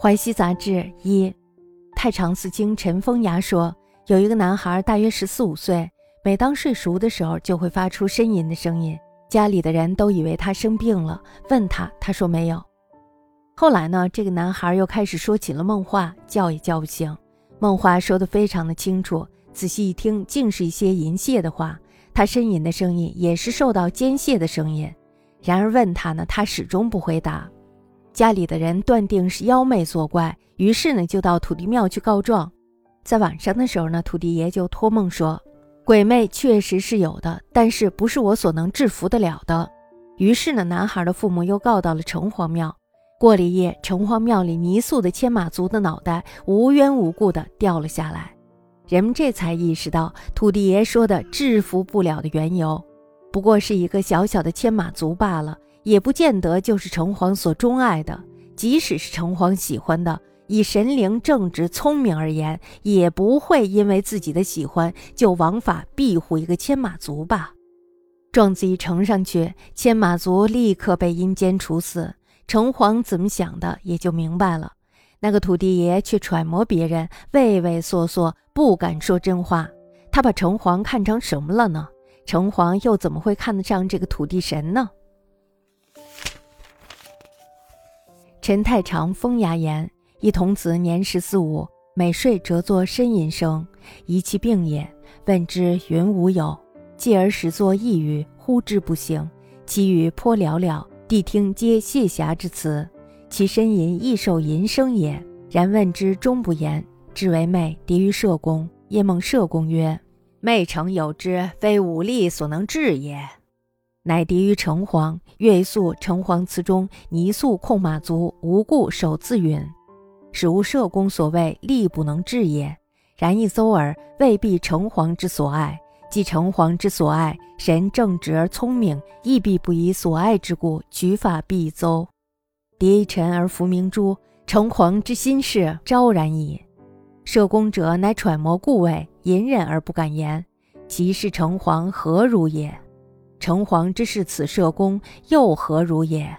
淮西杂志一，太常寺经陈风牙说，有一个男孩，大约十四五岁，每当睡熟的时候，就会发出呻吟的声音。家里的人都以为他生病了，问他，他说没有。后来呢，这个男孩又开始说起了梦话，叫也叫不醒。梦话说得非常的清楚，仔细一听，竟是一些淫亵的话。他呻吟的声音也是受到奸亵的声音。然而问他呢，他始终不回答。家里的人断定是妖魅作怪，于是呢就到土地庙去告状。在晚上的时候呢，土地爷就托梦说，鬼魅确实是有的，但是不是我所能制服得了的。于是呢，男孩的父母又告到了城隍庙。过了一夜，城隍庙里泥塑的千马族的脑袋无缘无故的掉了下来，人们这才意识到土地爷说的制服不了的缘由。不过是一个小小的牵马族罢了，也不见得就是城隍所钟爱的。即使是城隍喜欢的，以神灵正直聪明而言，也不会因为自己的喜欢就枉法庇护一个牵马族吧？状子一呈上去，牵马族立刻被阴间处死。城隍怎么想的，也就明白了。那个土地爷却揣摩别人，畏畏缩缩，不敢说真话。他把城隍看成什么了呢？城隍又怎么会看得上这个土地神呢？陈太常风牙言：一童子年十四五，每睡辄作呻吟声，疑其病也。问之，云无有。继而始作呓语，呼之不醒。其语颇寥寥，谛听皆谢侠之词。其呻吟亦受吟声也。然问之，终不言。至为寐，敌于社公。夜梦社公曰。昧诚有之，非武力所能治也。乃敌于城隍。月宿城隍祠中，泥塑控马足，无故守自允，使无社公所谓力不能治也。然一搜耳，未必城隍之所爱。即城隍之所爱，神正直而聪明，亦必不以所爱之故举法必邹。敌臣而服明珠，城隍之心事昭然矣。社公者，乃揣摩故位，隐忍而不敢言。其是城隍何如也？城隍之事此社公，又何如也？